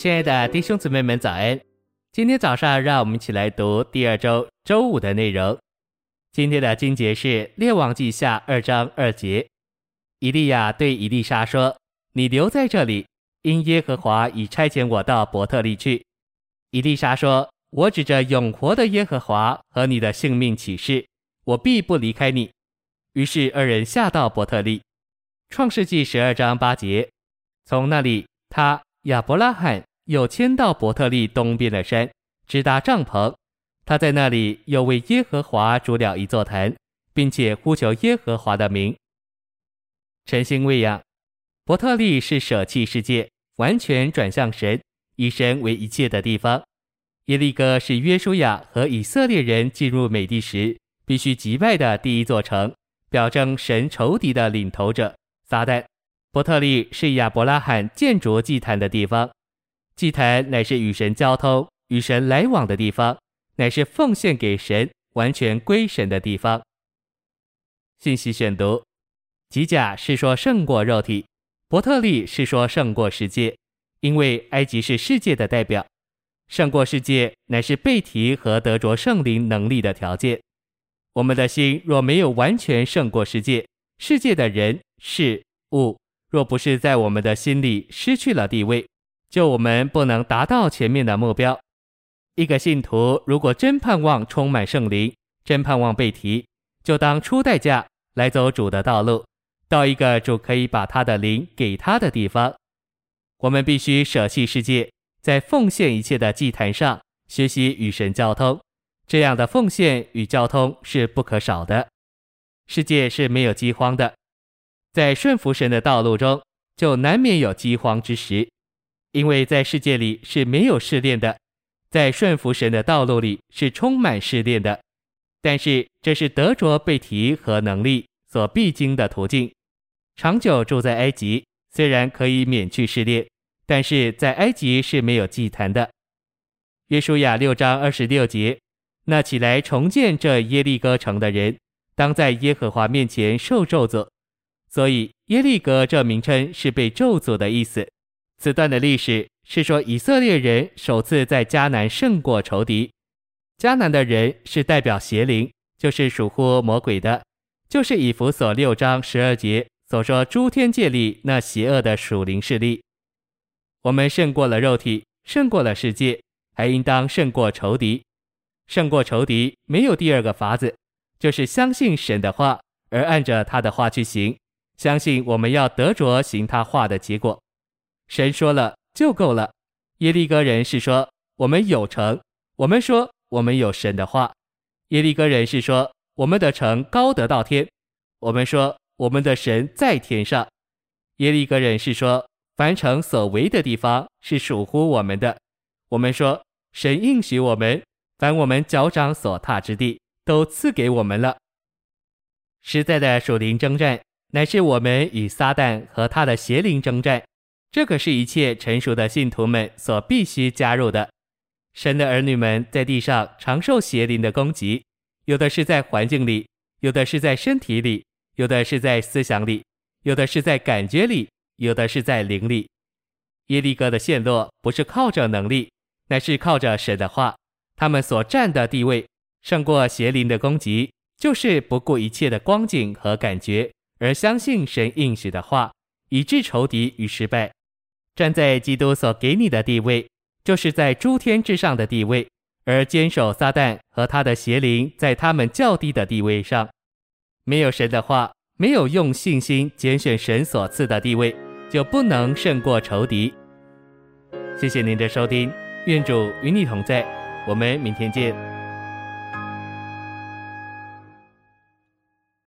亲爱的弟兄姊妹们，早安！今天早上，让我们一起来读第二周周五的内容。今天的经节是《列王记下》二章二节。以利亚对以利沙说：“你留在这里，因耶和华已差遣我到伯特利去。”以利沙说：“我指着永活的耶和华和你的性命起誓，我必不离开你。”于是二人下到伯特利。创世纪十二章八节。从那里，他亚伯拉罕。又迁到伯特利东边的山，直达帐篷。他在那里又为耶和华筑了一座坛，并且呼求耶和华的名。晨星喂养，伯特利是舍弃世界，完全转向神，以神为一切的地方。耶利哥是约书亚和以色列人进入美地时必须击败的第一座城，表征神仇敌的领头者撒旦。伯特利是亚伯拉罕建筑祭坛的地方。祭坛乃是与神交通、与神来往的地方，乃是奉献给神、完全归神的地方。信息选读：吉甲是说胜过肉体，伯特利是说胜过世界，因为埃及是世界的代表，胜过世界乃是被提和得着圣灵能力的条件。我们的心若没有完全胜过世界，世界的人事物若不是在我们的心里失去了地位。就我们不能达到前面的目标。一个信徒如果真盼望充满圣灵，真盼望被提，就当出代价来走主的道路，到一个主可以把他的灵给他的地方。我们必须舍弃世界，在奉献一切的祭坛上学习与神交通。这样的奉献与交通是不可少的。世界是没有饥荒的，在顺服神的道路中，就难免有饥荒之时。因为在世界里是没有试炼的，在顺服神的道路里是充满试炼的。但是这是得着被提和能力所必经的途径。长久住在埃及，虽然可以免去试炼，但是在埃及是没有祭坛的。约书亚六章二十六节，那起来重建这耶利哥城的人，当在耶和华面前受咒诅。所以耶利哥这名称是被咒诅的意思。此段的历史是说，以色列人首次在迦南胜过仇敌。迦南的人是代表邪灵，就是属乎魔鬼的，就是以弗所六章十二节所说诸天界里那邪恶的属灵势力。我们胜过了肉体，胜过了世界，还应当胜过仇敌。胜过仇敌没有第二个法子，就是相信神的话，而按着他的话去行，相信我们要得着行他话的结果。神说了就够了。耶利哥人是说我们有城，我们说我们有神的话。耶利哥人是说我们的城高得到天，我们说我们的神在天上。耶利哥人是说凡城所为的地方是属乎我们的，我们说神应许我们，凡我们脚掌所踏之地都赐给我们了。实在的属灵征战，乃是我们与撒旦和他的邪灵征战。这可是一切成熟的信徒们所必须加入的。神的儿女们在地上常受邪灵的攻击，有的是在环境里，有的是在身体里，有的是在思想里，有的是在感觉里，有的是在灵里。耶利哥的陷落不是靠着能力，乃是靠着神的话。他们所占的地位胜过邪灵的攻击，就是不顾一切的光景和感觉，而相信神应许的话，以致仇敌与失败。站在基督所给你的地位，就是在诸天之上的地位；而坚守撒旦和他的邪灵在他们较低的地位上。没有神的话，没有用信心拣选神所赐的地位，就不能胜过仇敌。谢谢您的收听，愿主与你同在，我们明天见。